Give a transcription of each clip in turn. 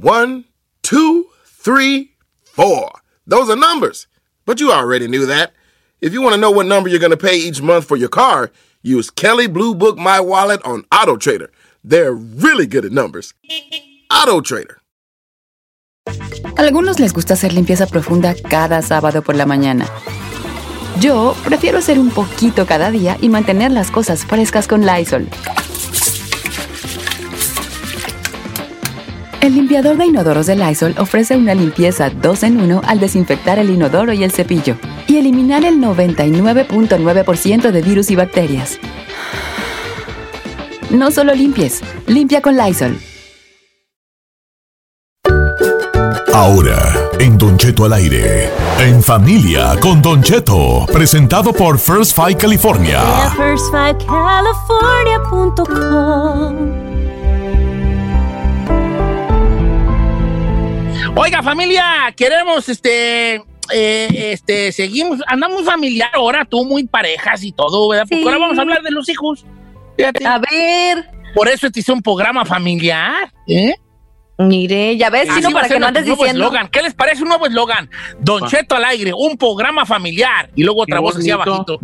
One, two, three, four. Those are numbers. But you already knew that. If you want to know what number you're going to pay each month for your car, use Kelly Blue Book My Wallet on Auto Trader. They're really good at numbers. Auto Trader. Algunos les gusta hacer limpieza profunda cada sábado por la mañana. Yo prefiero hacer un poquito cada día y mantener las cosas frescas con Lysol. El limpiador de inodoros de Lysol ofrece una limpieza 2 en 1 al desinfectar el inodoro y el cepillo y eliminar el 99.9% de virus y bacterias. No solo limpies, limpia con Lysol. Ahora, en Don Cheto al aire. En familia con Don Cheto. Presentado por First Five California. Oiga, familia, queremos este. eh, este, seguimos, andamos familiar ahora, tú muy parejas y todo, ¿verdad? Porque ahora vamos a hablar de los hijos. Fíjate. A ver, Por eso te hice un programa familiar, ¿eh? mire, ya ves, sino para que no andes diciendo. eslogan. ¿Qué les parece un nuevo eslogan? Don Cheto al aire, un programa familiar. Y luego otra Qué voz así abajito.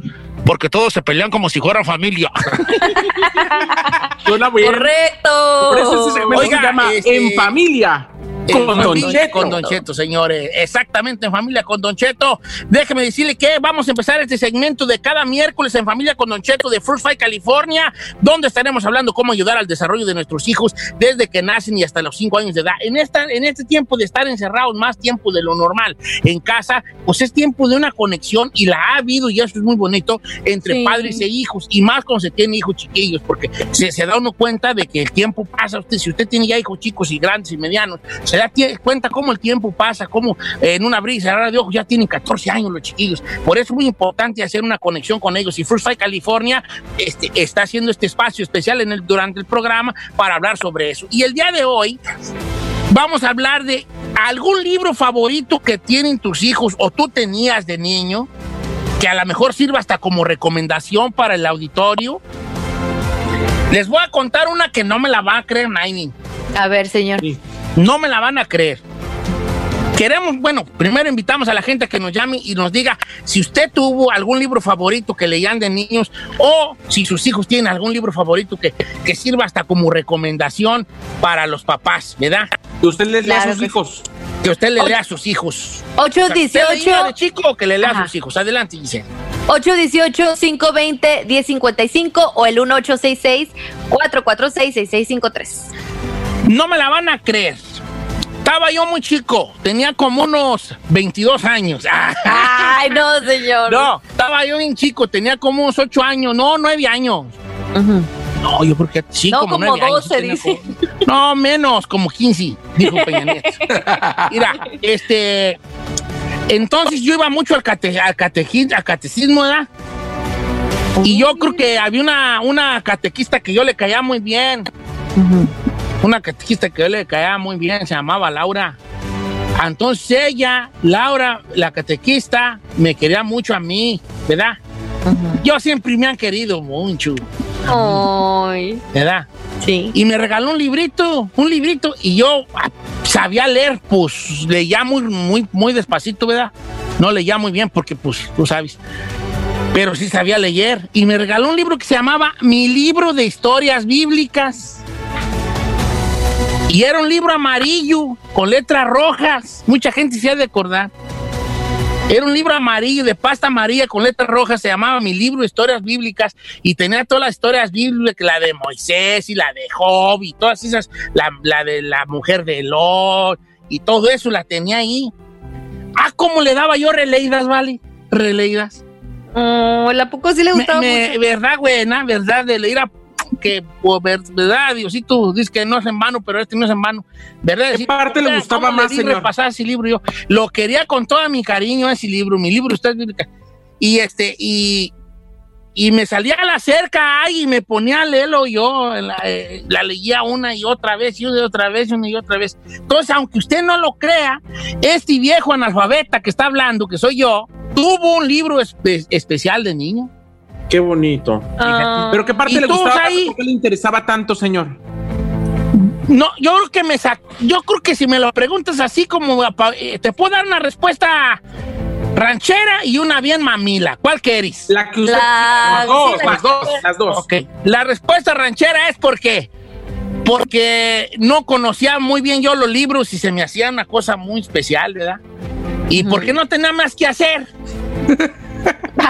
Porque todos se pelean como si fueran familia. Suena bien. Correcto. Por eso ese segmento Oiga, se llama este- En Familia. En Con Don Cheto. con Don Cheto, señores. Exactamente, en familia con Don Cheto. Déjeme decirle que vamos a empezar este segmento de cada miércoles en familia con Don Cheto de First Five California, donde estaremos hablando cómo ayudar al desarrollo de nuestros hijos desde que nacen y hasta los 5 años de edad. En, esta, en este tiempo de estar encerrados más tiempo de lo normal en casa, pues es tiempo de una conexión y la ha habido y eso es muy bonito entre Sí. padres e hijos y más cuando se tiene hijos chiquillos, porque se, se da uno cuenta de que el tiempo pasa. Usted, si usted tiene ya hijos chicos y grandes y medianos, se da cuenta cómo el tiempo pasa, cómo eh, en una brisa cerrada de ojos ya tienen 14 años los chiquillos. Por eso es muy importante hacer una conexión con ellos. Y First Five California este, está haciendo este espacio especial en el, durante el programa para hablar sobre eso. Y el día de hoy vamos a hablar de algún libro favorito que tienen tus hijos o tú tenías de niño, que a lo mejor sirva hasta como recomendación para el auditorio. Les voy a contar una que no me la va a creer nadie. A ver, señor. No me la van a creer. Queremos, bueno, primero invitamos a la gente a que nos llame y nos diga si usted tuvo algún libro favorito que leían de niños o si sus hijos tienen algún libro favorito que, que sirva hasta como recomendación para los papás, ¿verdad? Que usted les lea Claro a sus que hijos. Que usted le lea a sus hijos. 818 ¿Usted leía de chico o que le lea a sus hijos? Adelante, dice. 818-520-1055 o el 1866-446-6653. No me la van a creer. Estaba yo muy chico, tenía como unos 22 años. Ay, no, señor. No, estaba yo bien chico, tenía como unos 8 años, no, 9 años. Ujú. No, yo porque sí, No, como, como 9 años. 12 tenía dice. como- No, menos, como 15, dijo Peña Nieto. Mira, este... Entonces yo iba mucho al, cate, al, cateji- al catecismo, ¿verdad? Y yo creo que había una, una catequista que yo le caía muy bien. Una catequista que yo le caía muy bien, se llamaba Laura. Entonces ella, Laura, la catequista, me quería mucho a mí, ¿verdad? Yo siempre me han querido mucho, Ay, ¿verdad? sí. Y me regaló un librito, un librito, y yo ah, sabía leer, pues leía muy, muy, muy despacito, ¿verdad? No leía muy bien porque, pues, tú sabes. Pero sí sabía leer. Y me regaló un libro que se llamaba Mi libro de historias bíblicas. Y era un libro amarillo, con letras rojas. Mucha gente se ha de acordar. Era un libro amarillo, de pasta amarilla con letras rojas, se llamaba Mi libro historias bíblicas y tenía todas las historias bíblicas, la de Moisés y la de Job y todas esas, la, la de la mujer de Lot y todo eso la tenía ahí. Ah, cómo le daba yo releídas, ¿vale? Releídas. Oh, ¿a poco sí le Me- gustaba me- mucho? verdad, buena, verdad, de leer a que, ver- verdad, Diosito dice que no es en vano, pero este no es en vano. ¿Verdad? ¿Qué parte le ¿cómo gustaba más, señor? repasar ese libro yo? Lo quería con todo mi cariño ese libro, mi libro está. Y este, y, y me salía a la cerca ay, y me ponía a leerlo yo, la, eh, la leía una y otra vez, y una y otra vez, y una y otra vez. Entonces, aunque usted no lo crea, este viejo analfabeta que está hablando, que soy yo, tuvo un libro espe- especial de niño. Qué bonito. Ah. Pero qué parte ¿Y le gustaba tanto? ¿Qué le interesaba tanto, señor? No, yo creo que me sa- yo creo que si me lo preguntas así como eh, te puedo dar una respuesta ranchera y una bien mamila. ¿Cuál quieres? La que usted. La- Las dos, sí, la- las dos, las dos. Ok. La respuesta ranchera es porque porque no conocía muy bien yo los libros y se me hacía una cosa muy especial, ¿verdad? Y porque no tenía más que hacer.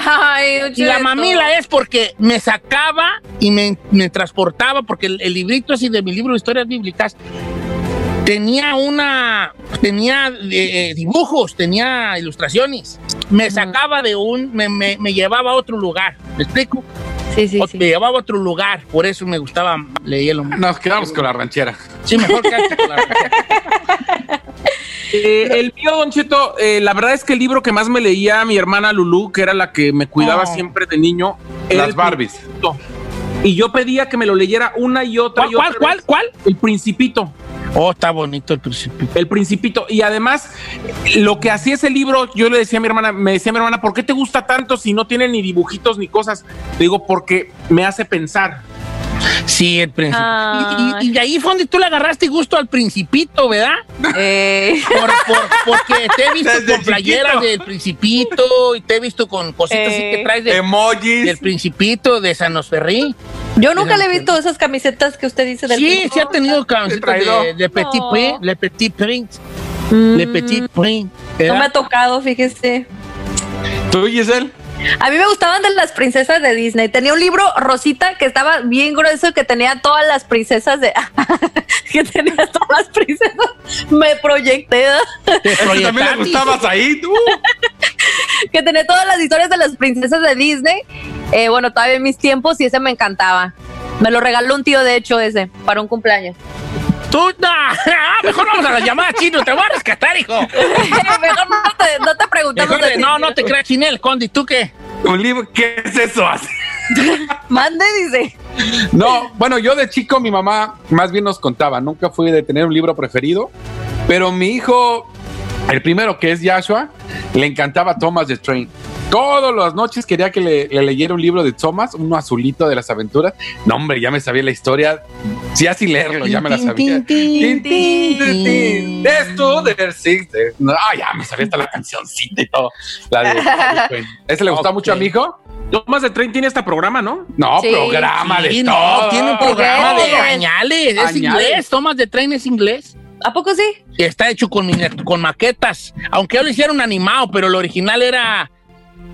Ay, la mamila es porque me sacaba y me, me transportaba, porque el, el librito así de mi libro de historias bíblicas tenía una, tenía eh, dibujos, tenía ilustraciones. Me sacaba de un, me, me- me llevaba a otro lugar. ¿Me explico? Sí, sí, O- sí. Me llevaba a otro lugar, por eso me gustaba leerlo. Nos quedamos con la ranchera. Sí, mejor que con la- Eh, el mío, Don Cheto, eh, la verdad es que el libro que más me leía mi hermana Lulu, que era la que me cuidaba Oh. siempre de niño, era Las Barbies. Principito. Y yo pedía que me lo leyera una y otra ¿Cuál, y otra cuál, cuál, cuál? El Principito. Oh, está bonito el principio. El Principito. Y además, lo que hacía ese libro, yo le decía a mi hermana, me decía a mi hermana, ¿por qué te gusta tanto si no tiene ni dibujitos ni cosas? Le digo, porque me hace pensar. Sí, el principio. Ay. Y, y- y de ahí fue donde tú le agarraste gusto al principito, ¿verdad? Eh, Por, por- porque te he visto Desde con playeras del Principito y te he visto con cositas así que Eh. traes de- Emojis. del Principito de San Osferrí. yo nunca le he visto esas camisetas que usted dice del Sí, sí ha tenido camisetas de, de Petit No. Prince, Le Petit Prince, Mm, Le Petit Prince. No me ha tocado, fíjese. ¿Tú, Giselle? A mí me gustaban de las princesas de Disney. Tenía un libro rosita que estaba bien grueso que tenía todas las princesas de que tenía todas las princesas. Me proyecté también le gustabas ahí, tú. que tenía todas las historias de las princesas de Disney. Eh, bueno, todavía en mis tiempos y ese me encantaba. Me lo regaló un tío, de hecho, ese, para un cumpleaños. Tú, no, ah, mejor vamos a la llamada chino, te voy a rescatar, hijo. Mejor no te, no te preguntamos. Mejor no, no te creas, Chinel, Condi, ¿tú qué? Un libro, ¿qué es eso? Mande, dice. No, bueno, yo de chico mi mamá más bien nos contaba, nunca fui de tener un libro preferido, pero mi hijo, el primero que es Joshua, le encantaba Thomas the Train. Todas las noches quería que le, le leyera un libro de Thomas, uno azulito de las aventuras. No, hombre, ya me sabía la historia. Sí, así leerlo, ya me la sabía. Tin, tin, Tin, tin, tin, tin. There's two, there's six, No, ah, ya me sabía hasta la cancioncita y todo. La de ¿Ese le gustaba mucho a mi hijo? Thomas de Train tiene este programa, ¿no? No, Sí. programa Sí, de no, todo. tiene un programa de Añales. es inglés, Thomas de Train es inglés. ¿A poco sí? Está hecho con, con maquetas, aunque lo hicieron animado, pero el original era,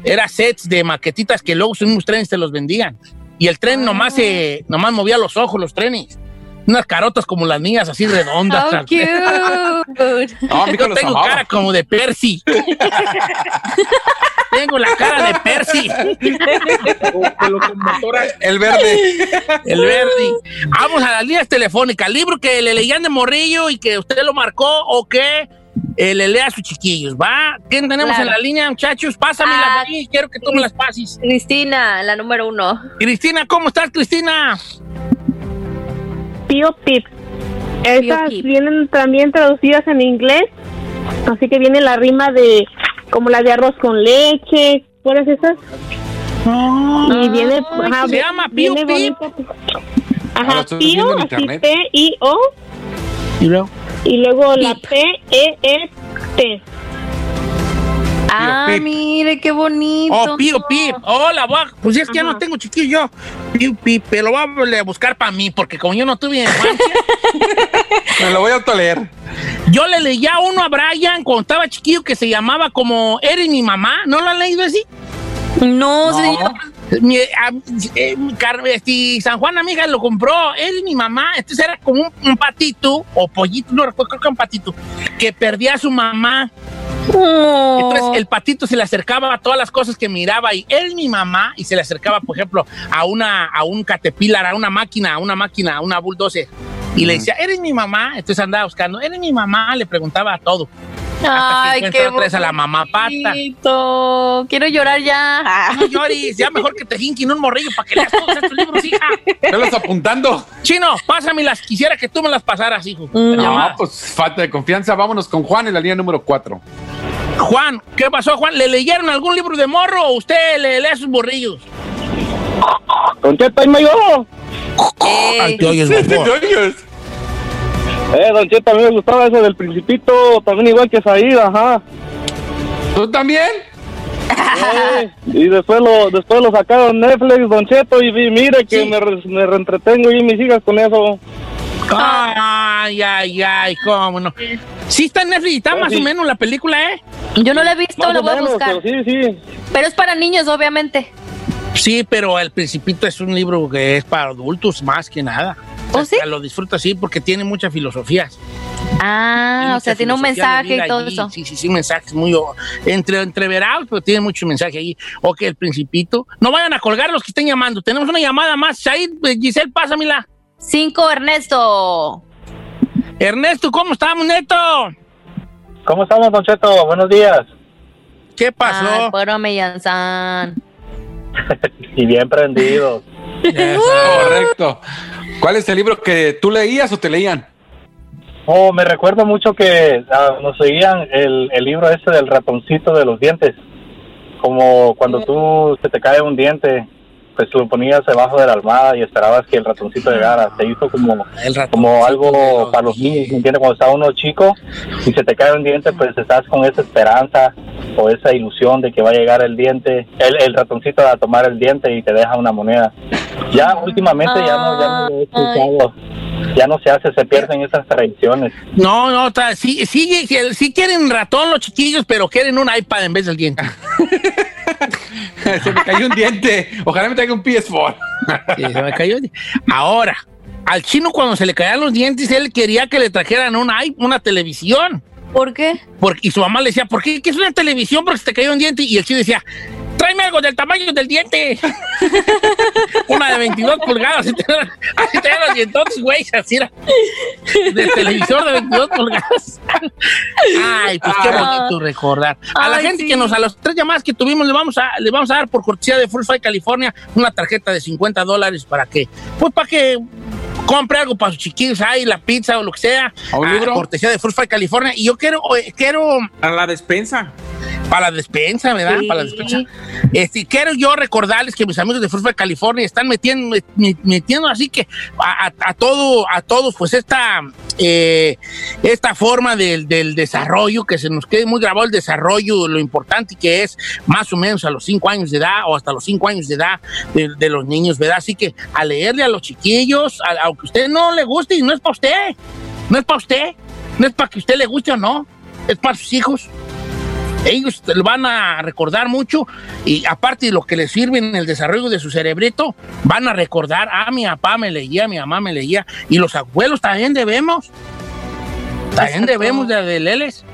era sets de maquetitas que luego unos trenes te los vendían. Y el tren nomás, se, nomás movía los ojos, los trenes. Unas carotas como las mías, así redondas. How cute. No, mi hijo Yo tengo amaba. cara como de Percy. tengo la cara de Percy, El verde. el verde. Vamos a las líneas telefónicas. Libro que le leían de morrillo y que usted lo marcó o que eh, le lea a sus chiquillos, ¿va? ¿Quién tenemos Claro. en la línea, muchachos? Pásamelas Ah, ahí, quiero que tú me las pases. Cristina, la número uno. Cristina, ¿cómo estás, Cristina? Pío Pip. Esas Pip. vienen también traducidas en inglés, así que viene la rima de como la de arroz con leche, ¿cuáles esas? y viene, ajá, se llama Pío Pip. bonito. Ah, Ajá, Pío, así. P-I-O, Y luego. Y luego la. P-E-E-T. Ah, Pip. mire, qué bonito. Oh, Pío Pip. Hola, voy a- pues es que ya no tengo chiquillo yo. Pío Pip, pero lo voy a buscar para mí, porque como yo no tuve infancia, Me lo voy a autoleer. yo le leía uno a Brian cuando estaba chiquillo que se llamaba como Eres mi mamá. ¿No lo han leído así? No, señor. Mi, a- eh, Car- este, San Juan amiga lo compró, él y mi mamá, entonces era como un, un patito o pollito, no recuerdo, creo que un patito, que perdía a su mamá. Oh. Entonces el patito se le acercaba a todas las cosas que miraba y él, mi mamá, y se le acercaba, por ejemplo, a una a un caterpillar, a una máquina, a una máquina, a una bulldozer. Y le decía, eres mi mamá. Entonces andaba buscando, eres mi mamá, le preguntaba a todo. Hasta Ay, qué otra vez a la mamá pata. bonito. Quiero llorar ya. Ah. No llores, ya mejor que te jinquen un morrillo para que leas todos estos libros, hija. Velos apuntando. Chino, pásamelas. Quisiera que tú me las pasaras, hijo. Mm. No, llamadas. pues falta de confianza. Vámonos con Juan en la línea número 4. Juan, ¿qué pasó, Juan? ¿Le leyeron algún libro de morro o usted le lee a sus morrillos? Don Cheto, ahí me. Eh, Ay, te ¿Te oyes? Eh, Don Cheto, a mí me gustaba eso del Principito, también igual que Said, ajá. ¿Tú también? Eh, y después lo, después lo sacaron Netflix, Don Cheto, y vi- mire que me, re- me reentretengo y mis hijas con eso. Ay, ay, ay, cómo no. Sí está en Netflix, está Oh, más sí. o menos la película, ¿eh? Yo no la he visto, Más la o voy a buscar. pero sí, sí. Pero es para niños, obviamente. Sí, pero El Principito es un libro que es para adultos más que nada. ¿Oh, sí? Lo disfruto así porque tiene muchas filosofías. Ah, o sea, tiene un mensaje y todo allí. eso. Sí, sí, sí, mensajes muy o- entre, entreverados, pero tiene mucho mensaje ahí. Ok, El Principito. No vayan a colgar los que estén llamando. Tenemos una llamada más. Said, eh, Giselle, pásamela. Cinco, Ernesto. Ernesto, ¿cómo estamos, Neto? ¿Cómo estamos, Don Cheto? Buenos días. ¿Qué pasó? Ay. Y bien prendidos. Correcto. ¿Cuál es el libro que tú leías o te leían? Oh, me recuerdo mucho que ah, nos seguían el, el libro ese del ratoncito de los dientes. Como cuando tú se te cae un diente, pues lo ponías debajo de la almohada y esperabas que el ratoncito llegara. Se hizo como, El ratoncito como algo para los niños, ¿me entiendes? Cuando está uno chico y se te cae un diente, pues estás con esa esperanza o esa ilusión de que va a llegar el diente, el, el ratoncito a tomar el diente y te deja una moneda. Ya últimamente ya no, ya no lo he escuchado. Ya no se hace, se pierden esas tradiciones. No, no, está- sí, sí, sí, sí quieren ratón los chiquillos, pero quieren un iPad en vez del diente. Se me cayó un diente. Ojalá me traiga un PS4. Sí, se me cayó. Ahora, al chino cuando se le caían los dientes, él quería que le trajeran una, una televisión. ¿Por qué? Porque, y su mamá le decía, ¿por qué? ¿Qué es una televisión? Porque se te cayó un diente. Y el chino decía, tráeme algo del tamaño del diente. una de 22 pulgadas. Así te, los dientotes, güey. Así era. De televisor de 22 pulgadas. Ay, pues qué bonito recordar. A la Ay, gente sí. que nos, a las tres llamadas que tuvimos, le vamos a, le vamos a dar por cortesía de Full Fight California una tarjeta de 50 dólares para que, pues para que compre algo para sus chiquillos ahí, la pizza o lo que sea. ¿A un Ah? Cortesía de Full Fight California. Y yo quiero, eh, quiero A la despensa. Para la despensa, ¿verdad? Sí. Para la despensa. Este, quiero yo recordarles que mis amigos de Fight California están metiendo, met- metiendo así que a, a- a todo, a todos, pues esta, eh, esta forma del, del desarrollo, que se nos quede muy grabado el desarrollo, lo importante que es más o menos a los cinco años de edad o hasta los cinco años de edad de, de los niños, ¿verdad? Así que a leerle a los chiquillos, a- aunque a usted no le guste y no es para usted, no es para usted, no es para que usted le guste o no, es para sus hijos ellos te lo van a recordar mucho y aparte de lo que les sirve en el desarrollo de su cerebrito, van a recordar, ah, mi papá me leía, mi mamá me leía, y los abuelos también debemos, también Exacto. debemos de, de leerles.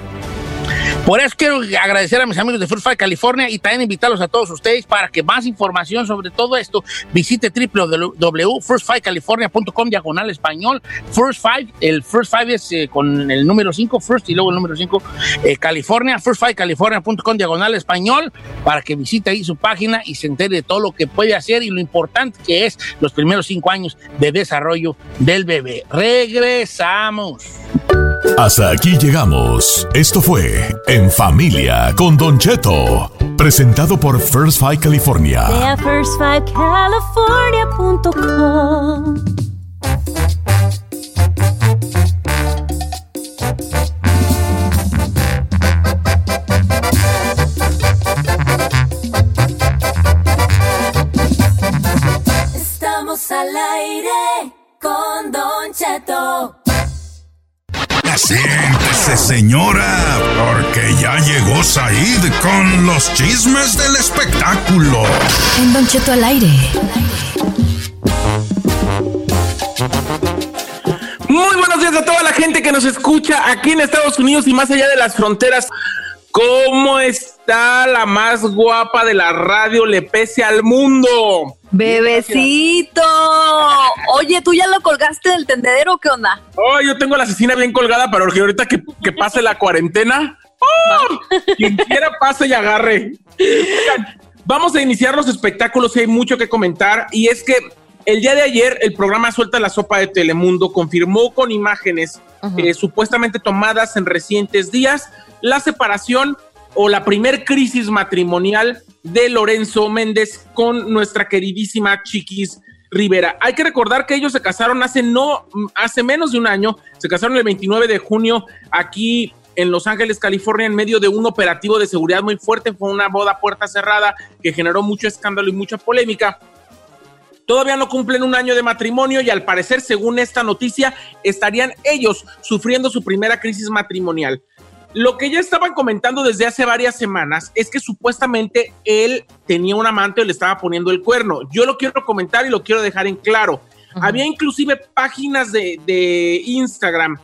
Por eso quiero agradecer a mis amigos de First Five California y también invitarlos a todos ustedes para que más información sobre todo esto visite www.firstfivecalifornia.com diagonal español. First Five, el First Five es eh, con el número 5, First y luego el número 5, eh, California, firstfivecalifornia.com diagonal español para que visite ahí su página y se entere de todo lo que puede hacer y lo importante que es los primeros cinco años de desarrollo del bebé. Regresamos. Hasta aquí llegamos. Esto fue En Familia con Don Cheto, presentado por First Five California. Ve a firstfivecalifornia.com. Estamos al aire con Don Cheto. Siéntese, señora, porque ya llegó Said con los chismes del espectáculo. En Don Cheto al aire. Muy buenos días a toda la gente que nos escucha aquí en Estados Unidos y más allá de las fronteras. ¿Cómo está la más guapa de la radio le pese al mundo? Bebecito. Oye, ¿tú ya lo colgaste del tendedero o qué onda? Oh, yo tengo la asesina bien colgada que ahorita que, que pase la cuarentena, ¡oh! quien quiera pase y agarre. Oigan, vamos a iniciar los espectáculos y hay mucho que comentar y es que el día de ayer el programa Suelta la Sopa de Telemundo confirmó con imágenes eh, supuestamente tomadas en recientes días la separación o la primer crisis matrimonial de Lorenzo Méndez con nuestra queridísima Chiquis Rivera. Hay que recordar que ellos se casaron hace no, hace menos de un año, se casaron el 29 de junio aquí en Los Ángeles, California, en medio de un operativo de seguridad muy fuerte. Fue una boda puerta cerrada que generó mucho escándalo y mucha polémica. Todavía no cumplen un año de matrimonio y al parecer, según esta noticia, estarían ellos sufriendo su primera crisis matrimonial. Lo que ya estaban comentando desde hace varias semanas es que supuestamente él tenía un amante y le estaba poniendo el cuerno. Yo lo quiero comentar y lo quiero dejar en claro. Había inclusive páginas de, de Instagram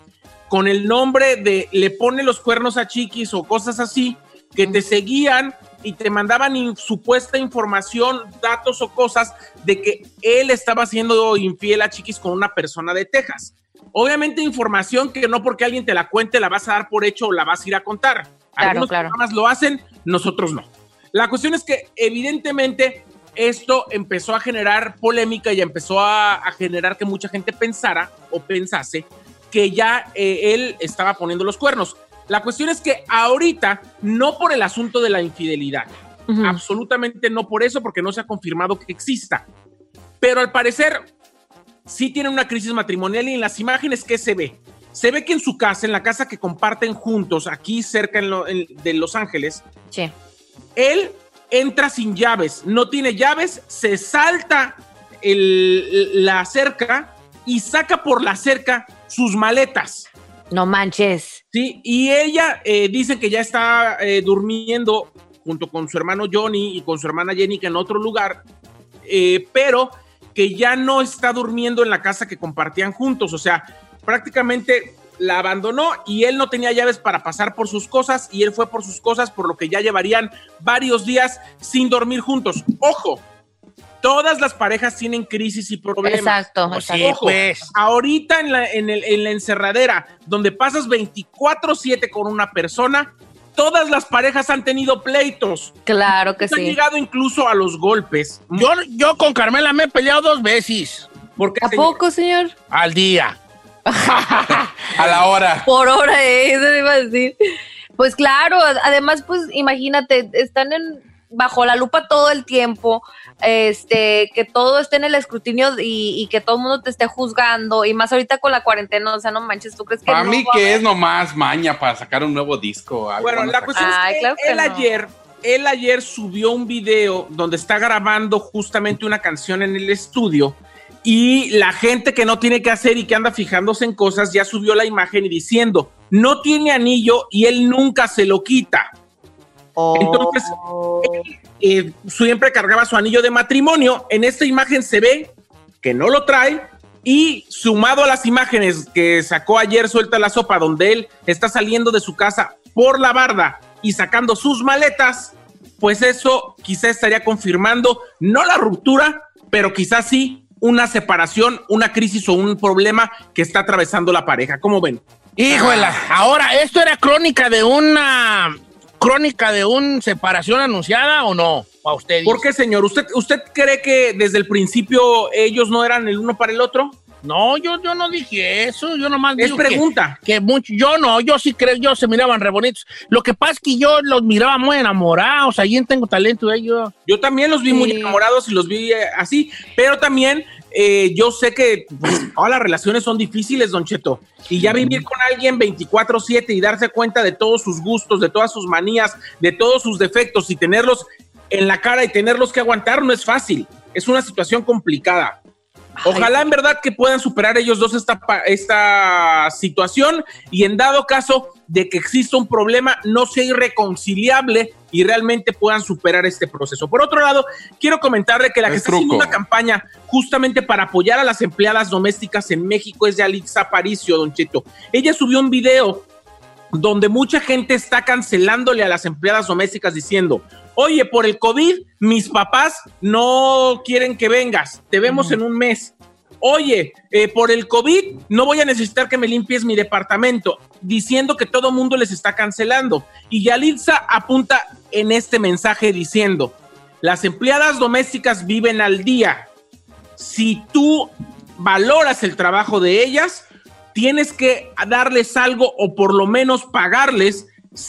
con el nombre de le pone los cuernos a chiquis o cosas así, que te seguían y te mandaban in- supuesta información, datos o cosas de que él estaba siendo infiel a chiquis con una persona de Texas. Obviamente información que no porque alguien te la cuente la vas a dar por hecho o la vas a ir a contar. Claro, Algunos claro. programas lo hacen, nosotros no. La cuestión es que evidentemente esto empezó a generar polémica y empezó a, a generar que mucha gente pensara o pensase que ya eh, él estaba poniendo los cuernos. La cuestión es que ahorita, no por el asunto de la infidelidad, absolutamente no por eso, porque no se ha confirmado que exista, pero al parecer sí tiene una crisis matrimonial y en las imágenes que se ve, se ve que en su casa, en la casa que comparten juntos, aquí cerca en lo- en- de Los Ángeles, Sí. él entra sin llaves, no tiene llaves, se salta el- la cerca y saca por la cerca sus maletas. No manches. Sí, y ella eh, dice que ya está eh, durmiendo junto con su hermano Johnny y con su hermana Jenny que en otro lugar, eh, pero que ya no está durmiendo en la casa que compartían juntos, o sea, prácticamente la abandonó y él no tenía llaves para pasar por sus cosas y él fue por sus cosas, por lo que ya llevarían varios días sin dormir juntos. Ojo, todas las parejas tienen crisis y problemas. Exacto, Pues exacto. sí, pues. Ahorita en la, en, el- en la encerradera, donde pasas 24-7 con una persona, todas las parejas han tenido pleitos. Claro que Han sí. llegado incluso a los golpes. Yo, yo con Carmela me he peleado dos veces Porque ¿A poco, señor? al día. A la hora. Por hora, ¿eh? eso iba a decir. Pues claro, además, pues imagínate, están en bajo la lupa todo el tiempo, este, que todo esté en el escrutinio y, y que todo el mundo te esté juzgando, y más ahorita con la cuarentena, o sea, no manches, ¿tú crees que Para no mí que es nomás maña para sacar un nuevo disco. algo Bueno, la cuestión Ay, es que claro que él no. ayer, él ayer subió un video donde está grabando justamente una canción en el estudio y la gente que no tiene que hacer y que anda fijándose en cosas ya subió la imagen y diciendo, no tiene anillo y él nunca se lo quita. Entonces, él, eh, siempre cargaba su anillo de matrimonio. En esta imagen se ve que no lo trae. Y sumado a las imágenes que sacó ayer Suelta la Sopa, donde él está saliendo de su casa por la barda y sacando sus maletas, pues eso quizá estaría confirmando no la ruptura, pero quizás sí una separación, una crisis o un problema que está atravesando la pareja. ¿Cómo ven? Híjola, ahora, ¿esto era crónica de una crónica de una separación anunciada o no? A usted. ¿Por qué, señor? ¿Usted, ¿Usted cree que desde el principio ellos no eran el uno para el otro? No, yo, yo no dije eso, yo nomás Es digo pregunta. Que, mucho, yo no, yo sí creo, yo se miraban re bonitos. Lo que pasa es que yo los miraba muy enamorados, allí en tengo talento de ellos. Yo también los vi muy enamorados y los vi eh, así, pero también eh, yo sé que pues, todas las relaciones son difíciles, Don Cheto. Y ya vivir con alguien 24/7 y darse cuenta de todos sus gustos, de todas sus manías, de todos sus defectos y tenerlos en la cara y tenerlos que aguantar no es fácil. Es una situación complicada. Ojalá en verdad que puedan superar ellos dos esta, pa- esta situación y en dado caso de que exista un problema no sea irreconciliable y realmente puedan superar este proceso. Por otro lado, quiero comentarle que la que Es está haciendo una campaña justamente para apoyar a las empleadas domésticas en México es Yalitza Aparicio, Don Cheto. Ella subió un video donde mucha gente está cancelándole a las empleadas domésticas diciendo, oye, por el COVID, mis papás no quieren que vengas, te vemos en un mes. Oye, eh, por el COVID no voy a necesitar que me limpies mi departamento, diciendo que todo mundo les está cancelando. Y Yalitza apunta en este mensaje diciendo, las empleadas domésticas viven al día. Si tú valoras el trabajo de ellas, tienes que darles algo o por lo menos pagarles,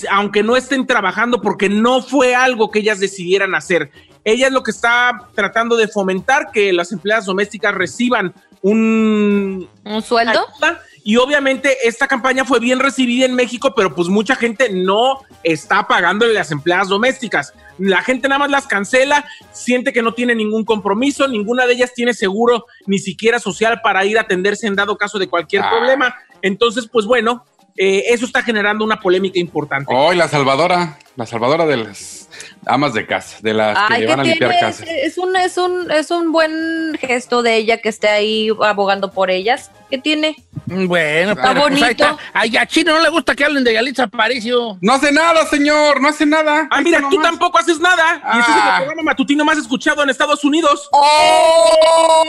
aunque no estén trabajando, porque no fue algo que ellas decidieran hacer. ella es lo que está tratando de fomentar que las empleadas domésticas reciban un, ¿Un sueldo? ayuda. Y obviamente esta campaña fue bien recibida en México, pero pues mucha gente no está pagándole las empleadas domésticas. La gente nada más las cancela, siente que no tiene ningún compromiso, ninguna de ellas tiene seguro ni siquiera social para ir a atenderse en dado caso de cualquier Ah. problema. Entonces, pues bueno, eh, eso está generando una polémica importante. Hoy la salvadora, la salvadora de las amas de casa, de las que Ay, le ¿qué van a limpiar tiene? casas. Es, un, es, un, es un buen gesto de ella que esté ahí abogando por ellas. ¿Qué tiene? Bueno, Está pero pues ahí bonito. está. Ay, a Chino no le gusta que hablen de Yalitza Aparicio. No hace nada, señor, no hace nada. Ah, mira, tú nomás. tampoco haces nada. Y este es Ah. el programa matutino más escuchado en Estados Unidos. ¡Oh!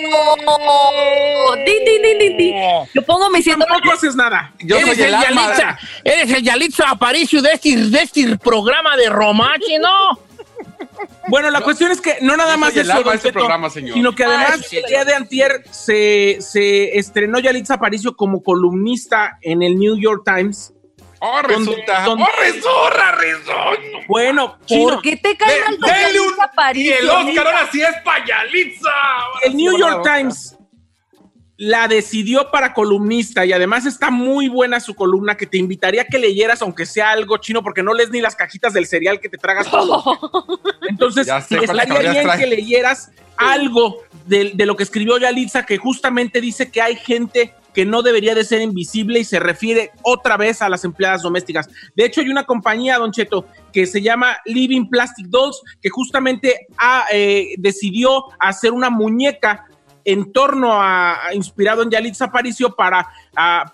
¡Di, di, di, di, di! Yo pongo mi siento Tampoco haces nada. Yo eres, soy el el. Yalitza, eres el Yalitza Aparicio de este, de este programa de romance, ¿no? Bueno, la cuestión es que no nada más eso, este programa, señor. sino que además Ay, sí, el día de antier se, se estrenó Yalitza Aparicio como columnista en el New York Times. Oh, resulta. donde- Oh, resulta, resulta. Bueno, chino, ¿Por qué te cae mal De- un- Yalitza Y Aparicio? el Oscar ahora sí es para Yalitza. el New York Times la decidió para columnista y además está muy buena su columna que te invitaría a que leyeras aunque sea algo chino porque no lees ni las cajitas del cereal que te tragas todo. Entonces, Ya sé cuáles estaría bien trae. que leyeras algo de, de lo que escribió Yalitza, que justamente dice que hay gente que no debería de ser invisible y se refiere otra vez a las empleadas domésticas. De hecho, hay una compañía, Don Cheto, que se llama Living Plastic Dolls, que justamente ha, eh, decidió hacer una muñeca en torno a, a- inspirado en Yalitza Aparicio para,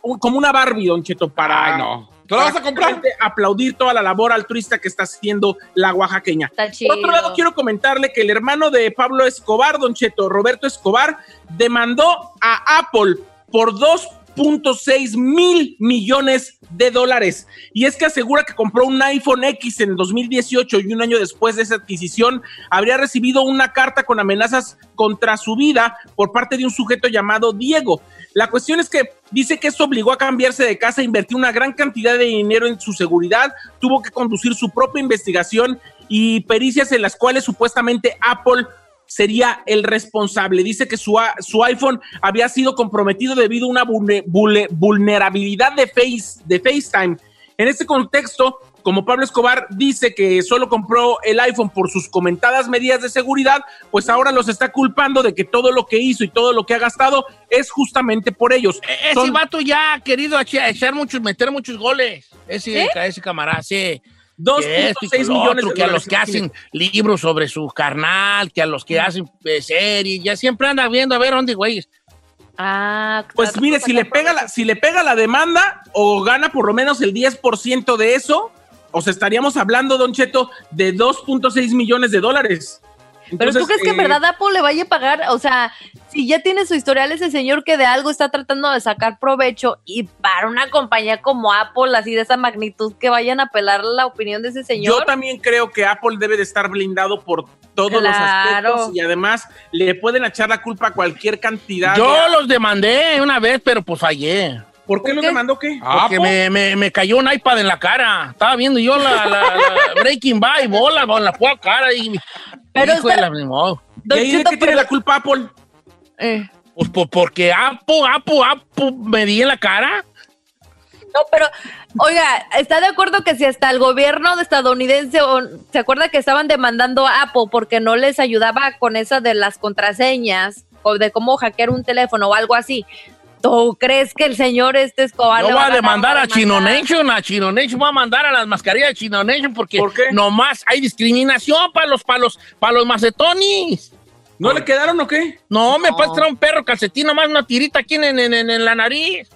un- como una Barbie, Don Cheto, para... Ay, no. ¿Tú la vas a comprar? Aplaudir toda la labor altruista que está haciendo la oaxaqueña. Está Por otro lado, quiero comentarle que el hermano de Pablo Escobar, Don Cheto, Roberto Escobar, demandó a Apple por 2.6 mil millones de dólares. Y es que asegura que compró un iPhone X en el 2018 y un año después de esa adquisición habría recibido una carta con amenazas contra su vida por parte de un sujeto llamado Diego. La cuestión es que dice que esto obligó a cambiarse de casa, invertir una gran cantidad de dinero en su seguridad, tuvo que conducir su propia investigación y pericias en las cuales supuestamente Apple sería el responsable. Dice que su, su iPhone había sido comprometido debido a una vulne- vulne- vulnerabilidad de, face, de FaceTime. En este contexto, como Pablo Escobar dice que solo compró el iPhone por sus comentadas medidas de seguridad, pues ahora los está culpando de que todo lo que hizo y todo lo que ha gastado es justamente por ellos. E- Ese Son vato ya ha querido echa- echar muchos, meter muchos goles. Ese, ese camarada, sí. Que esto y que 2.6 lo millones otro, de que a los que hacen libros sobre su carnal, que a los que hacen eh, series, ya siempre anda viendo a ver dónde, güey. Ah, Pues claro, mire, si le pega la, si le pega la demanda o gana por lo menos el 10% de eso, o sea, estaríamos hablando, Don Cheto, de 2.6 millones de dólares. Pero tú Entonces, crees que en eh, verdad Apple le vaya a pagar, o sea, si ya tiene su historial ese señor que de algo está tratando de sacar provecho y para una compañía como Apple, así de esa magnitud, que vayan a apelar la opinión de ese Yo señor. también creo que Apple debe de estar blindado por todos los aspectos y además le pueden echar la culpa a cualquier cantidad. Yo de- los demandé una vez, pero pues fallé. ¿Por qué los demandó qué? Porque me, me, me cayó un iPad en la cara. Estaba viendo yo la, la- la Breaking Bad y bola en la puta cara. Y, Pero hijo de está- la- ni modo. ¿Y ahí de qué tiene la culpa Apple? Eh. Pues po- porque Apo, Apo, Apo me di en la cara. No, pero, oiga, ¿está de acuerdo que si hasta el gobierno de estadounidense, o- se acuerda que estaban demandando a Apple porque no les ayudaba con esa de las contraseñas o de cómo hackear un teléfono o algo así? ¿Tú crees que el señor este Escobar le voy a demandar a Chino? Nation, a Chino Nation, voy a mandar a las mascarillas de Chino Nation porque ¿Por nomás hay discriminación para los, para los, para los macetonis. ¿No le quedaron o qué? No, me puedes traer un perro calcetín, nomás una tirita aquí en, en- en- en la nariz.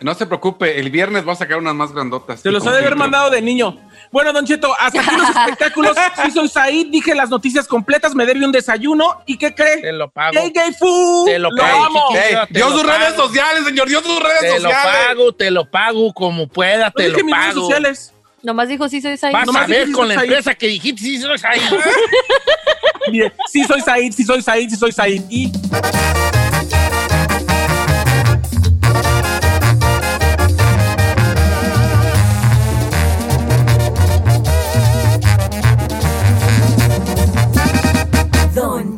No se preocupe, el viernes va a sacar unas más grandotas. Se los ha de haber mandado de niño. Bueno, Don Cheto, hasta aquí los espectáculos. Sí soy Said, dije las noticias completas, me debe un desayuno. ¿Y qué cree? Te lo pago. Gay Gay Food. Te lo pago, amo. chiquito, Ey, te dio lo sus redes sociales, señor, dio sus redes Te lo sociales. pago, te lo pago como pueda, No te dije lo mis redes pago. sociales. Nomás dijo sí soy Said. Vas Nomás a ver con la empresa que dijiste, sí, soy ahí. Mire, sí soy Said, sí soy Said, sí soy Said. Y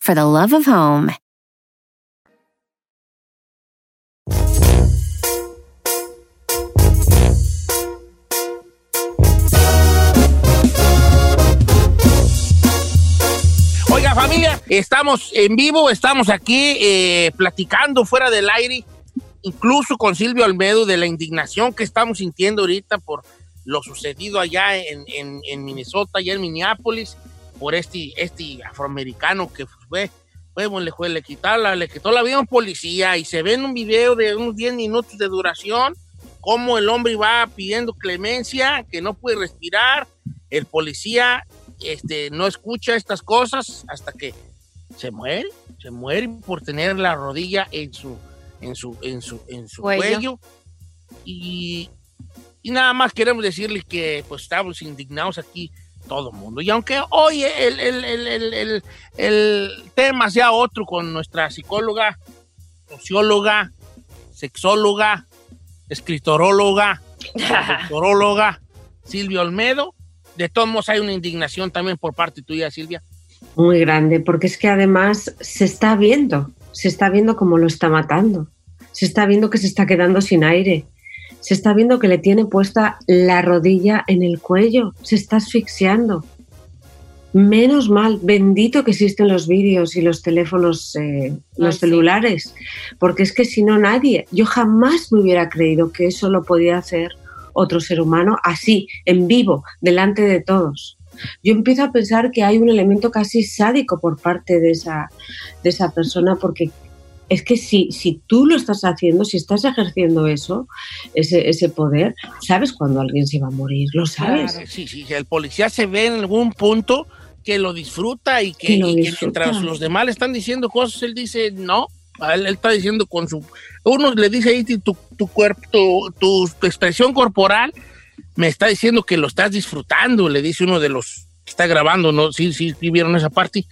for the love of home. Oiga, familia, estamos en vivo, estamos aquí eh, platicando fuera del aire, incluso con Silvio Almedo, de la indignación que estamos sintiendo ahorita por lo sucedido allá en, Minnesota, allá en Minneapolis, por este, este afroamericano que fue, fue, bueno, le, fue- le, quitó la, le quitó la vida a un policía y se ve en un video de unos 10 minutos de duración cómo el hombre va pidiendo clemencia, que no puede respirar, el policía este, no escucha estas cosas hasta que se muere, se muere por tener la rodilla en su, en su, en su, en su Cuello. cuello. Y, y nada más queremos decirle que pues estamos indignados aquí todo mundo. Y aunque hoy el, el- el- el- el- el tema sea otro con nuestra psicóloga, socióloga, sexóloga, escritoróloga, doctoróloga, Silvia Olmedo, de todos modos hay una indignación también por parte tuya, Silvia. Muy grande, porque es que además se está viendo, se está viendo cómo lo está matando, se está viendo que se está quedando sin aire, se está viendo que le tiene puesta la rodilla en el cuello, se está asfixiando. Menos mal, bendito que existen los vídeos y los teléfonos, eh, los celulares, porque es que si no nadie, yo jamás me hubiera creído que eso lo podía hacer otro ser humano así, en vivo, delante de todos. Yo empiezo a pensar que hay un elemento casi sádico por parte de esa, de esa persona, porque es que si, si tú lo estás haciendo, si estás ejerciendo eso, ese, ese poder, sabes cuando alguien se va a morir, lo sabes. Claro, Sí, sí, el policía se ve en algún punto que lo disfruta y que, Que lo y que disfruta. mientras los demás le están diciendo cosas, él dice no. Él, él está diciendo con su... Uno le dice ahí tu, tu cuerpo, tu, tu- tu expresión corporal me está diciendo que lo estás disfrutando, le dice uno de los que está grabando, ¿no? Sí, sí, sí vieron esa parte.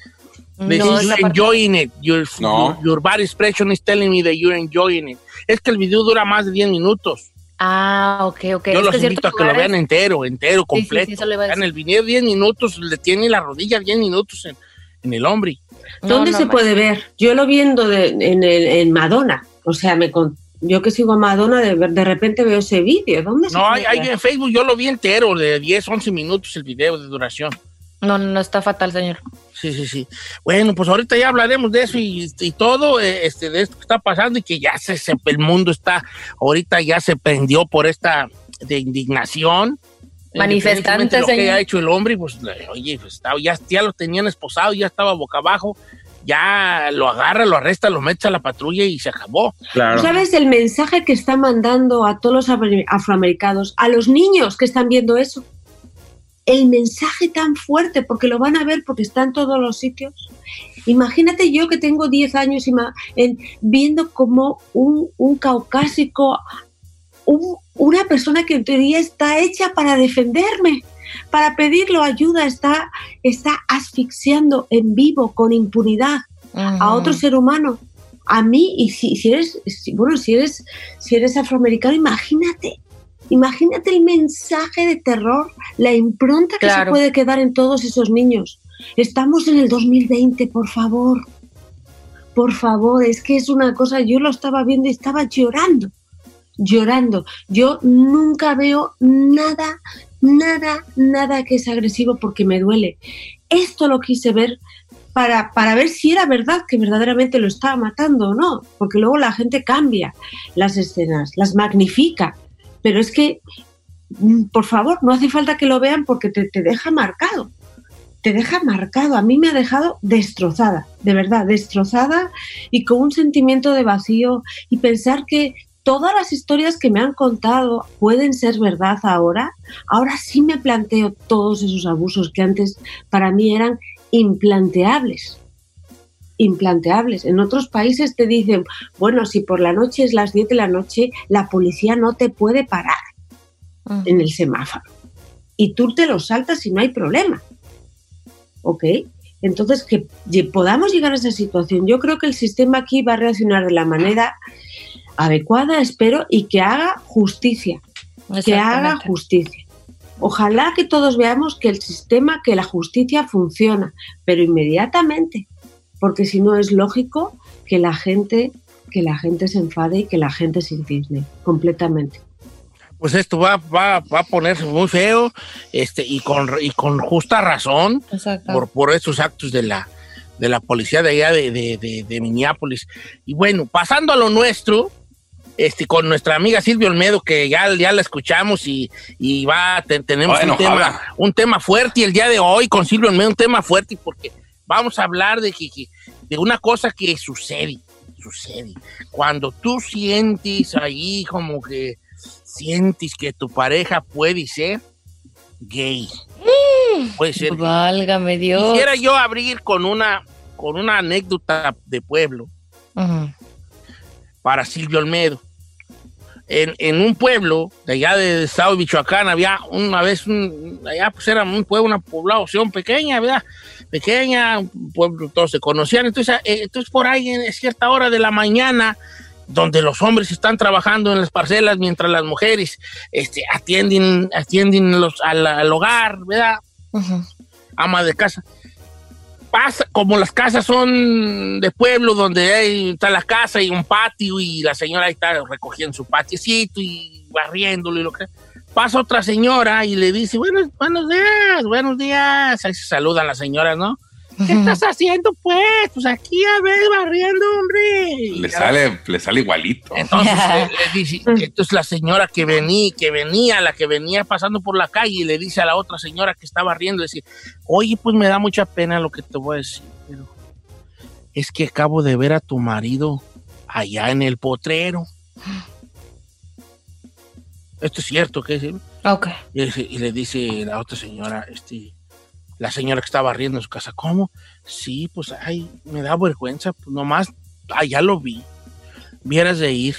Le No, you're parte- enjoying it. Your, No. your, your body expression is telling me that you're enjoying it. Es que el video dura más de 10 minutos. Ah, ok, ok. Yo Es los que invito a que lo vean entero, entero, Sí, sí, sí, completo. eso le iba a en el video 10 minutos, le tiene la rodilla 10 minutos en, en el hombre. ¿Dónde No, se puede ver? Yo lo viendo de- en, el- en Madonna, o sea, me con- yo que sigo a Madonna, de, de repente veo ese vídeo. ¿Dónde se No, hay, hay en Facebook, yo lo vi entero, de 10, 11 minutos el video de duración. No, no, no está fatal, señor. Sí, sí, sí. Bueno, pues ahorita ya hablaremos de eso y, y todo, eh, este, de esto que está pasando y que ya se, se- el mundo está, ahorita ya se prendió por esta de indignación Manifestantes, Independientemente de lo que haya hecho el hombre, pues, le- oye, pues, estaba- ya, ya lo tenían esposado, ya estaba boca abajo, ya lo agarra, lo arresta, lo mete a la patrulla y se acabó. Claro. ¿Sabes el mensaje que está mandando a todos los afro- afroamericanos, a los niños que están viendo eso? El mensaje tan fuerte, porque lo van a ver porque está en todos los sitios. Imagínate yo que tengo 10 años ima- en- viendo como un, un caucásico, un- una persona que en teoría está hecha para defenderme, para pedirlo ayuda, está, está asfixiando en vivo, con impunidad, a otro ser humano. A mí, y si, si eres, si- bueno, si eres, si eres afroamericano, imagínate, imagínate el mensaje de terror, la impronta que se puede quedar en todos esos niños. Estamos en el 2020, por favor. Por favor, es que es una cosa, yo lo estaba viendo y estaba llorando, llorando. Yo nunca veo nada, nada, nada que es agresivo porque me duele. Esto lo quise ver para, para ver si era verdad que verdaderamente lo estaba matando o no, porque luego la gente cambia las escenas, las magnifica. Pero es que, mm, por favor, no hace falta que lo vean porque te, te deja marcado. Te deja marcado. A mí me ha dejado destrozada, de verdad, destrozada y con un sentimiento de vacío y pensar que todas las historias que me han contado pueden ser verdad ahora. Ahora sí me planteo todos esos abusos que antes para mí eran implanteables. Implanteables. En otros países te dicen, bueno, si por la noche es las 10 de la noche, la policía no te puede parar en el semáforo. Y tú te lo saltas y no hay problema. ¿Ok? Entonces, que podamos llegar a esa situación. Yo creo que el sistema aquí va a reaccionar de la manera adecuada, espero, y que haga justicia. Que haga justicia. Ojalá que todos veamos que el sistema, que la justicia funciona, pero inmediatamente, porque si no es lógico que la gente, que la gente se enfade y que la gente se indigne completamente. Pues esto va, va, va a ponerse muy feo este, y, con, y con justa razón por, por estos actos de la, de la policía de allá de, de, de- de Minneapolis. Y bueno, pasando a lo nuestro, este, con nuestra amiga Silvia Olmedo, que ya, ya la escuchamos y, y va, te- tenemos Bueno, un, tema, un tema fuerte y el día de hoy con Silvia Olmedo un tema fuerte porque vamos a hablar de, que, que- de una cosa que sucede, sucede. Cuando tú sientes ahí como que sientes que tu pareja puede ser gay. Puede ser. Válgame Dios. Quisiera yo abrir con una, con una anécdota de pueblo Ujú. para Silvio Olmedo. En, en un pueblo de allá del estado de Michoacán había una vez, un, allá pues era un pueblo, una población pequeña, ¿verdad? Pequeña, un pueblo, todos se conocían. Entonces, eh, entonces por ahí en cierta hora de la mañana, donde los hombres están trabajando en las parcelas mientras las mujeres este, atienden, atienden los, al, al hogar, ¿verdad? Ama de casa pasa, como las casas son de pueblo, donde hay, está la casa y un patio y la señora ahí está recogiendo su patiecito y barriéndolo y lo que pasa otra señora y le dice, buenos, buenos días, buenos días. Ahí se saludan las señoras, ¿no? ¿Qué estás haciendo, pues? Pues aquí, a ver, barriendo, hombre. Le sale, le sale igualito. Entonces, eh, le dice- entonces la señora que venía, que venía, la que venía pasando por la calle, le dice a la otra señora que estaba riendo, dice, oye, pues me da mucha pena lo que te voy a decir, pero es que acabo de ver a tu marido allá en el potrero. Esto es cierto, ¿qué es? Ok. Y, dice- le dice la otra señora, este, la señora que estaba riendo en su casa, ¿cómo? Sí, pues, ay, me da vergüenza, pues nomás, allá lo vi. Vieras de ir.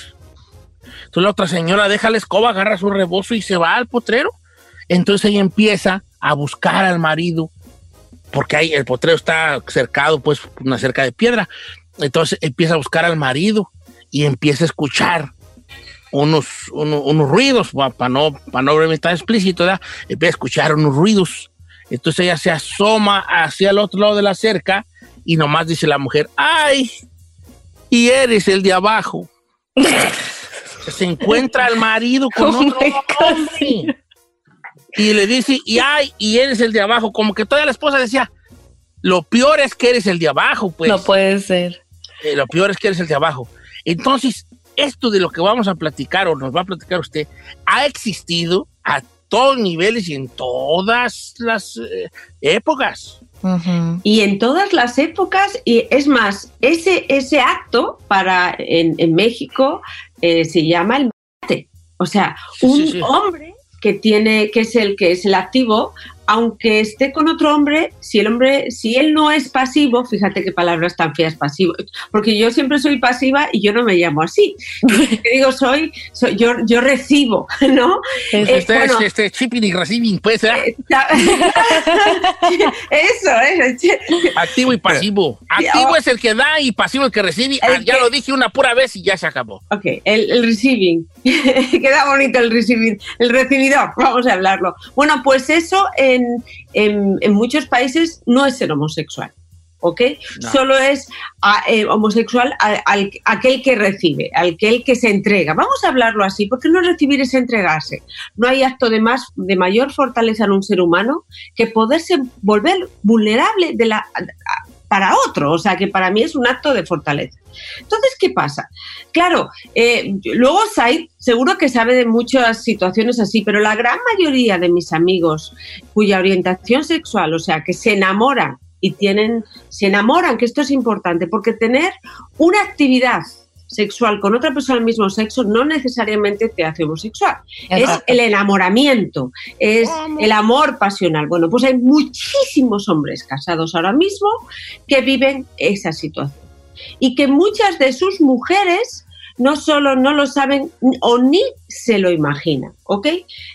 Entonces la otra señora deja la escoba, agarra su rebozo y se va al potrero. Entonces ella empieza a buscar al marido, porque ahí el potrero está cercado, pues, una cerca de piedra. Entonces empieza a buscar al marido y empieza a escuchar unos, uno- unos ruidos, para no, para no tan explícito, ¿verdad? empieza a escuchar unos ruidos. Entonces ella se asoma hacia el otro lado de la cerca y nomás dice la mujer, ¡ay! Y eres el de abajo. se encuentra al marido con Oh otro hombre. Y le dice, y ay, y eres el de abajo. Como que toda la esposa decía, lo peor es que eres el de abajo, pues. No puede ser. Eh, lo peor es que eres el de abajo. Entonces, esto de lo que vamos a platicar o nos va a platicar usted, ha existido, ha- todos niveles y en todas las eh, épocas. Y en todas las épocas, y es más, ese, ese acto para en, en México eh, se llama el mate. O sea, un sí, sí. hombre que tiene, que es el que es el activo, aunque esté con otro hombre, si el hombre, si él no es pasivo, fíjate qué palabras tan feas pasivo, porque yo siempre soy pasiva y yo no me llamo así. Que digo, soy, soy yo, yo recibo, ¿no? Eh, Este, bueno, este, shipping y receiving, pues, ¿eh? eso, ¿eh? Activo y pasivo. Activo es el que da y pasivo el que recibe. Ah, ya lo dije una pura vez y ya se acabó. Ok, el, el receiving. Queda bonito el receiving. El recibidor, vamos a hablarlo. Bueno, pues eso en, en- en muchos países no es ser homosexual. ¿Ok? No. Solo es a- eh, homosexual a- al, aquel que recibe, aquel que se entrega. Vamos a hablarlo así, porque no recibir es entregarse. No hay acto de, más, de mayor fortaleza en un ser humano que poderse volver vulnerable de la, para otro. O sea, que para mí es un acto de fortaleza. Entonces, ¿qué pasa? Claro, eh, luego Said seguro que sabe de muchas situaciones así, pero la gran mayoría de mis amigos cuya orientación sexual, o sea, que se enamoran y tienen, se enamoran, que esto es importante, porque tener una actividad sexual con otra persona del mismo sexo no necesariamente te hace homosexual. Es el enamoramiento, es el amor pasional. Bueno, pues hay muchísimos hombres casados ahora mismo que viven esa situación y que muchas de sus mujeres no solo no lo saben o ni se lo imaginan, ¿ok?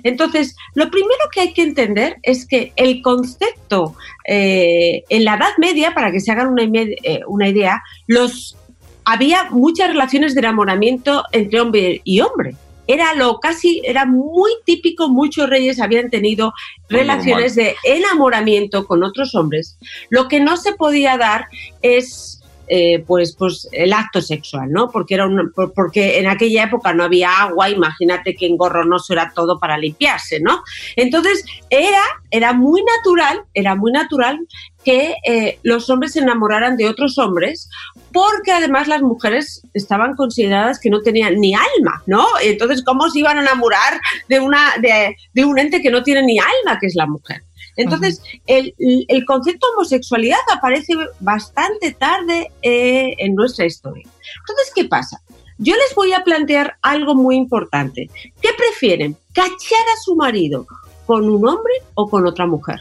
Entonces, lo primero que hay que entender es que el concepto eh, en la Edad Media, para que se hagan una, eh, una idea, los había muchas relaciones de enamoramiento entre hombre y hombre. Era lo casi, era muy típico, muchos reyes habían tenido Muy relaciones de enamoramiento con otros hombres. Lo que no se podía dar es eh, pues, pues el acto sexual, ¿no? Porque era un- por- porque en aquella época no había agua, imagínate que engorronoso era todo para limpiarse, ¿no? Entonces era, era muy natural, era muy natural que eh, los hombres se enamoraran de otros hombres, porque además las mujeres estaban consideradas que no tenían ni alma, ¿no? Entonces, ¿cómo se iban a enamorar de, una, de, de un ente que no tiene ni alma, que es la mujer? Entonces, el, el concepto homosexualidad aparece bastante tarde eh, en nuestra historia. Entonces, ¿qué pasa? Yo les voy a plantear algo muy importante. ¿Qué prefieren? ¿Cachar a su marido con un hombre o con otra mujer?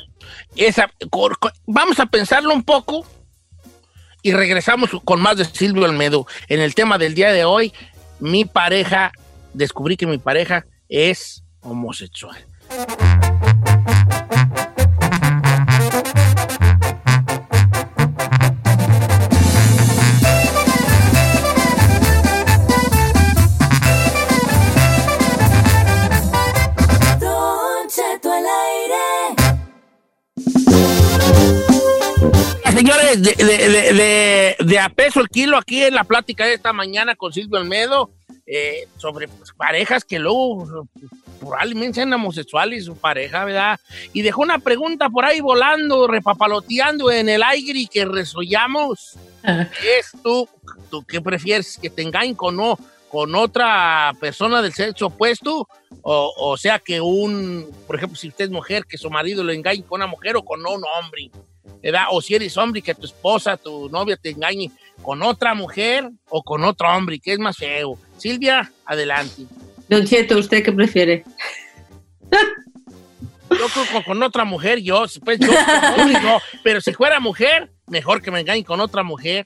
Esa, vamos a pensarlo un poco y regresamos con más de Silvio Almedo. En el tema del día de hoy, mi pareja, descubrí que mi pareja es homosexual. Señores, de, de, de, a peso el kilo aquí en la plática de esta mañana con Silvio Almedo eh, sobre pues, parejas que luego probablemente sean homosexuales su pareja, ¿verdad? Y dejó una pregunta por ahí volando, repapaloteando en el aire y que resollamos. ¿Es tú, tú qué prefieres? ¿Que te engañen con, o- con otra persona del sexo opuesto? O, o sea, que un, por ejemplo, si usted es mujer, que su marido lo engañe con una mujer o con un hombre. ¿Verdad? O si eres hombre, que tu esposa, tu novia te engañe con otra mujer o con otro hombre, que es más feo. Silvia, adelante. Don Cheto, ¿usted qué prefiere? Yo creo que con otra mujer, yo, pues yo, no. pero si fuera mujer, mejor que me engañe con otra mujer.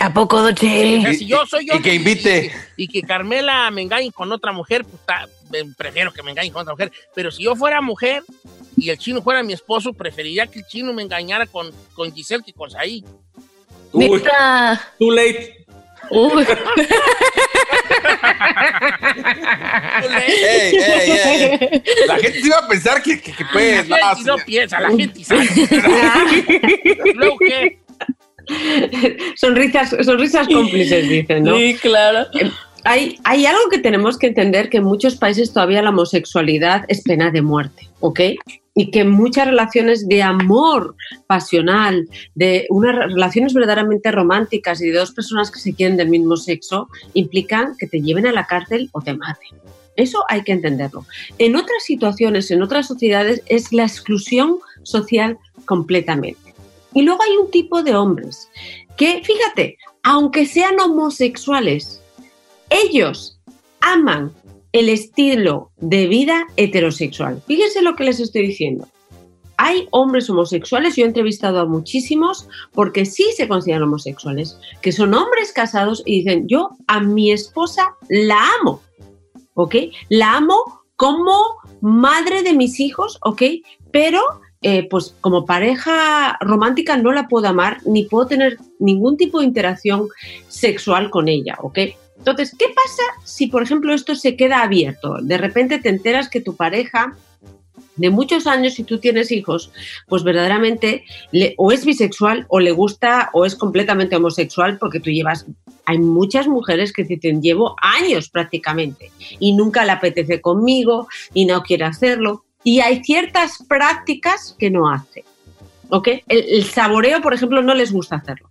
¿A poco, Don O sea, Che? si yo soy Y que invite. Y, que Carmela me engañe con otra mujer, pues ta- me- prefiero que me engañe con otra mujer. Pero si yo fuera mujer y el chino fuera mi esposo, preferiría que el chino me engañara con, con Giselle que con Saí. Uy, too late. Uy. Ey, ey, ey. La gente se iba a pensar que, que, que, pues, la no, gente no piensa, la gente sabe. Luego, ¿qué? sonrisas, sonrisas cómplices, dicen, ¿no? Sí, claro. Hay, hay algo que tenemos que entender que en muchos países todavía la homosexualidad es pena de muerte, ¿ok? Y que muchas relaciones de amor pasional, de unas relaciones verdaderamente románticas y de dos personas que se quieren del mismo sexo, implican que te lleven a la cárcel o te maten. Eso hay que entenderlo. En otras situaciones, en otras sociedades, es la exclusión social completamente. Y luego hay un tipo de hombres que, fíjate, aunque sean homosexuales, ellos aman el estilo de vida heterosexual. Fíjense lo que les estoy diciendo. Hay hombres homosexuales, yo he entrevistado a muchísimos porque sí se consideran homosexuales, que son hombres casados y dicen, yo a mi esposa la amo, ¿ok? La amo como madre de mis hijos, ¿ok? Pero eh, pues como pareja romántica no la puedo amar ni puedo tener ningún tipo de interacción sexual con ella, ¿ok? Entonces, ¿qué pasa si, por ejemplo, esto se queda abierto? De repente te enteras que tu pareja de muchos años, si tú tienes hijos, pues verdaderamente o es bisexual o le gusta o es completamente homosexual porque tú llevas... Hay muchas mujeres que dicen, llevo años prácticamente y nunca le apetece conmigo y no quiere hacerlo. Y hay ciertas prácticas que no hace. ¿Ok? El saboreo, por ejemplo, no les gusta hacerlo.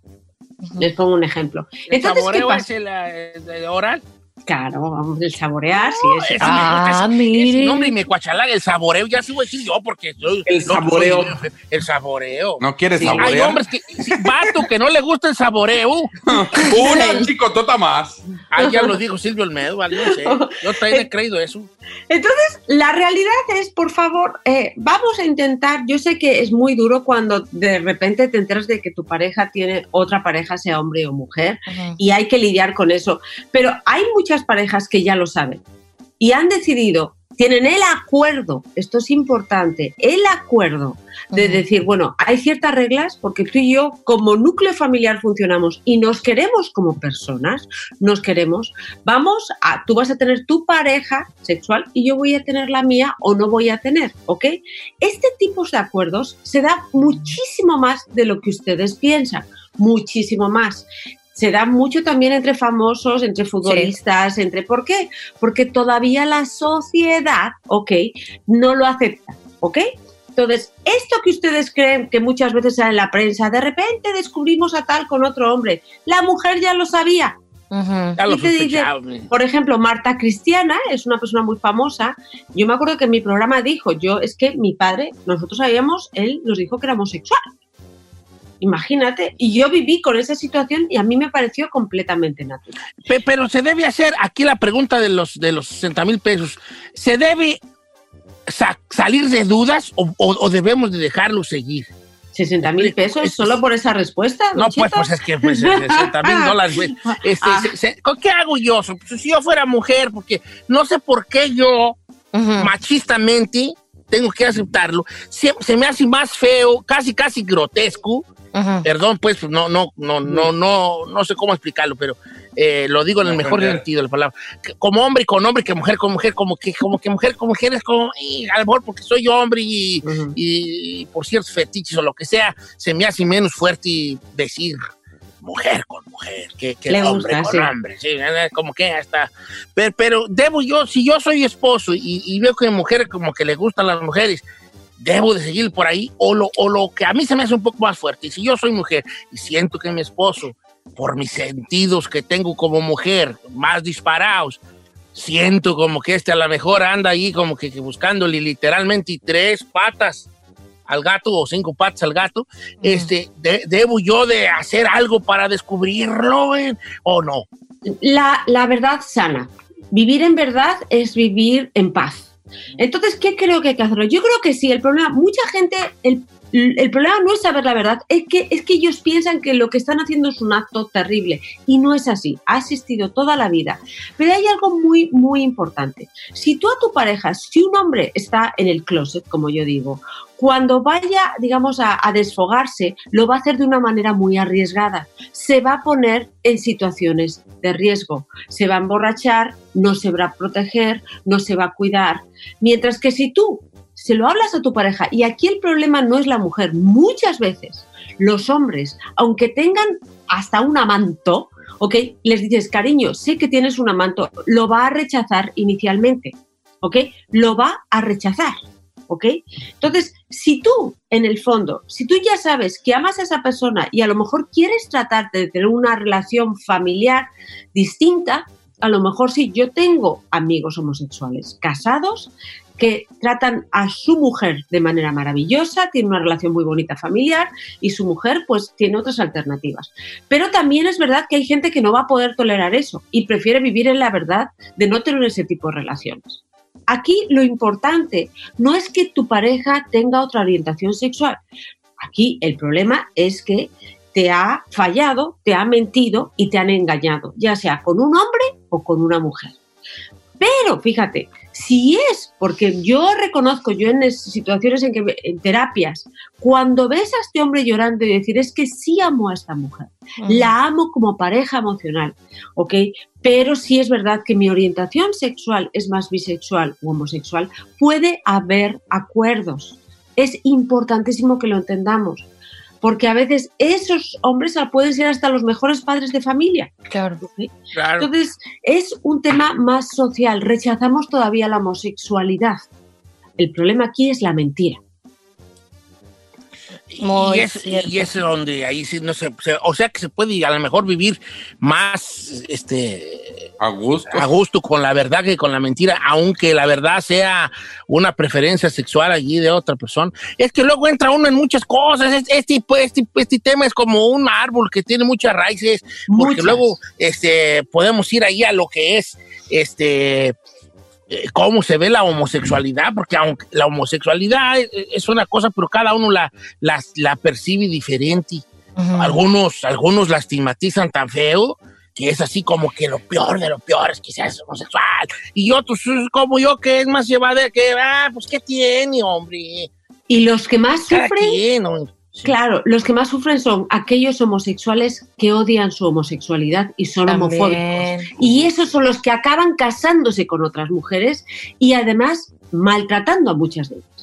Les pongo un ejemplo. ¿El Entonces, ¿qué pasa? es el, el oral? Claro, vamos, el saborear, sí, es. Ese nombre y me cuachalaga el saboreo, ya a decir yo porque soy- El no, soy- saboreo. el saboreo. ¿No quieres Sí, Hay saborear? hombres que, sí, vato, que no le gusta el saboreo. Una chicotota más. Ah, ya lo dijo Silvio Olmedo, vale, no sé. Yo también he creído eso. Entonces, la realidad es, por favor, eh, vamos a intentar, yo sé que es muy duro cuando de repente te enteras de que tu pareja tiene otra pareja, sea hombre o mujer, y hay que lidiar con eso, pero hay muchas parejas que ya lo saben y han decidido, tienen el acuerdo, esto es importante, el acuerdo de decir, bueno, hay ciertas reglas porque tú y yo como núcleo familiar funcionamos y nos queremos como personas, nos queremos, vamos a, tú vas a tener tu pareja sexual y yo voy a tener la mía o no voy a tener, ¿ok? Este tipo de acuerdos se da muchísimo más de lo que ustedes piensan, muchísimo más. Se da mucho también entre famosos, entre futbolistas, entre... ¿Por qué? Porque todavía la sociedad, ¿ok? No lo acepta, ¿ok? Entonces, esto que ustedes creen que muchas veces sale en la prensa, de repente descubrimos a tal con otro hombre, la mujer ya lo sabía. Ya lo Y te dice, por ejemplo, Marta Cristiana es una persona muy famosa. Yo me acuerdo que en mi programa dijo, yo es que mi padre, nosotros sabíamos, él nos dijo que era homosexual. Imagínate, y yo viví con esa situación y a mí me pareció completamente natural. Pe- Pero se debe hacer, aquí la pregunta de los, de los 60 mil pesos, ¿se debe sa- salir de dudas o, o- o debemos de dejarlo seguir? 60 mil pesos solo por esa respuesta. No, pues, pues es que pues, 60 mil dólares, güey. Este, Ah. se- se- ¿Qué hago yo? Pues, si yo fuera mujer, porque no sé por qué yo, machistamente, tengo que aceptarlo, se, se me hace más feo, casi, casi grotesco. Perdón, pues, no, no, no, no, no, no sé cómo explicarlo, pero eh, lo digo en el mejor sentido de la palabra. Como hombre con hombre, que mujer con mujer, como que, como que mujer con mujer es como, y a lo mejor porque soy hombre y, y por ciertos fetiches o lo que sea, se me hace menos fuerte decir mujer con mujer que, que Le hombre gusta, con sí. hombre. Sí, como que hasta. Pero, pero debo yo, si yo soy esposo y, y veo que mujer como que le gustan las mujeres, debo de seguir por ahí o lo, o lo que a mí se me hace un poco más fuerte. Y si yo soy mujer y siento que mi esposo, por mis sentidos que tengo como mujer, más disparados, siento como que este a lo mejor anda ahí como que, que buscándole literalmente tres patas al gato o cinco patas al gato, este, de- debo yo de hacer algo para descubrirlo eh? o no. la, la verdad sana. Vivir en verdad es vivir en paz. Entonces, ¿qué creo que hay que hacerlo? Yo creo que sí, el problema, mucha gente, el, el problema no es saber la verdad, es que, es que ellos piensan que lo que están haciendo es un acto terrible y no es así, ha existido toda la vida. Pero hay algo muy, muy importante. Si tú a tu pareja, si un hombre está en el closet, como yo digo, cuando vaya, digamos, a, a desfogarse, lo va a hacer de una manera muy arriesgada. Se va a poner en situaciones de riesgo. Se va a emborrachar, no se va a proteger, no se va a cuidar. Mientras que si tú se lo hablas a tu pareja, y aquí el problema no es la mujer, muchas veces los hombres, aunque tengan hasta un amanto, ¿ok? Les dices, cariño, sé que tienes un amanto, lo va a rechazar inicialmente, ¿ok? Lo va a rechazar. ¿ok? Entonces, si tú, en el fondo, si tú ya sabes que amas a esa persona y a lo mejor quieres tratarte de tener una relación familiar distinta, a lo mejor sí, yo tengo amigos homosexuales casados que tratan a su mujer de manera maravillosa, tienen una relación muy bonita familiar y su mujer pues tiene otras alternativas. Pero también es verdad que hay gente que no va a poder tolerar eso y prefiere vivir en la verdad de no tener ese tipo de relaciones. Aquí lo importante no es que tu pareja tenga otra orientación sexual. Aquí el problema es que te ha fallado, te ha mentido y te han engañado, ya sea con un hombre o con una mujer. Pero fíjate, si es, porque yo reconozco, yo en situaciones en que en terapias, cuando ves a este hombre llorando y decir, es que sí amo a esta mujer, la amo como pareja emocional, ¿ok? Pero si es verdad que mi orientación sexual es más bisexual o homosexual, puede haber acuerdos. Es importantísimo que lo entendamos porque a veces esos hombres pueden ser hasta los mejores padres de familia. Claro. Entonces, es un tema más social. Rechazamos todavía la homosexualidad. El problema aquí es la mentira. y, es, y es donde ahí sí no se, o sea que se puede a lo mejor vivir más este a gusto. A gusto con la verdad que con la mentira aunque la verdad sea una preferencia sexual allí de otra persona. Es que luego entra uno en muchas cosas. Este este, este tema es como un árbol que tiene muchas raíces porque luego este podemos ir ahí a lo que es este eh, cómo se ve la homosexualidad, porque aunque la homosexualidad es, una cosa, pero cada uno la, la, percibe diferente. algunos, algunos la estigmatizan tan feo que es así como que lo peor de lo peor es que seas homosexual. Y otros como yo que es más llevada que, ah, pues ¿qué tiene, hombre? Y los que más sufren... Claro, los que más sufren son aquellos homosexuales que odian su homosexualidad y son homofóbicos. Y esos son los que acaban casándose con otras mujeres y además maltratando a muchas de ellas.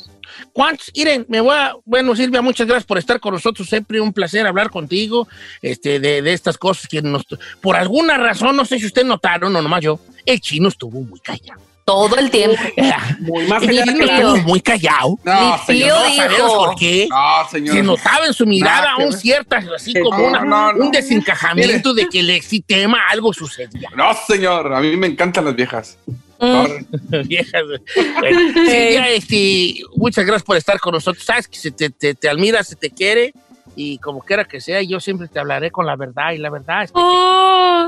¿Cuántos? Miren, me voy a. Bueno, Silvia, muchas gracias por estar con nosotros. Siempre un placer hablar contigo este, de, de estas cosas que nos. Por alguna razón, no sé si ustedes notaron, no nomás yo, el chino estuvo muy callado todo el tiempo. Muy más callado. Muy callado. No, señor, no sabemos por qué. No, señor. Se notaba en su mirada un cierto, así como un desencajamiento de que el tema algo sucedía. No, señor, a mí me encantan las viejas. Mm. viejas. Este, muchas gracias por estar con nosotros. Sabes que se te, te, te admira, se te quiere y como quiera que sea, yo siempre te hablaré con la verdad y la verdad es que... Oh.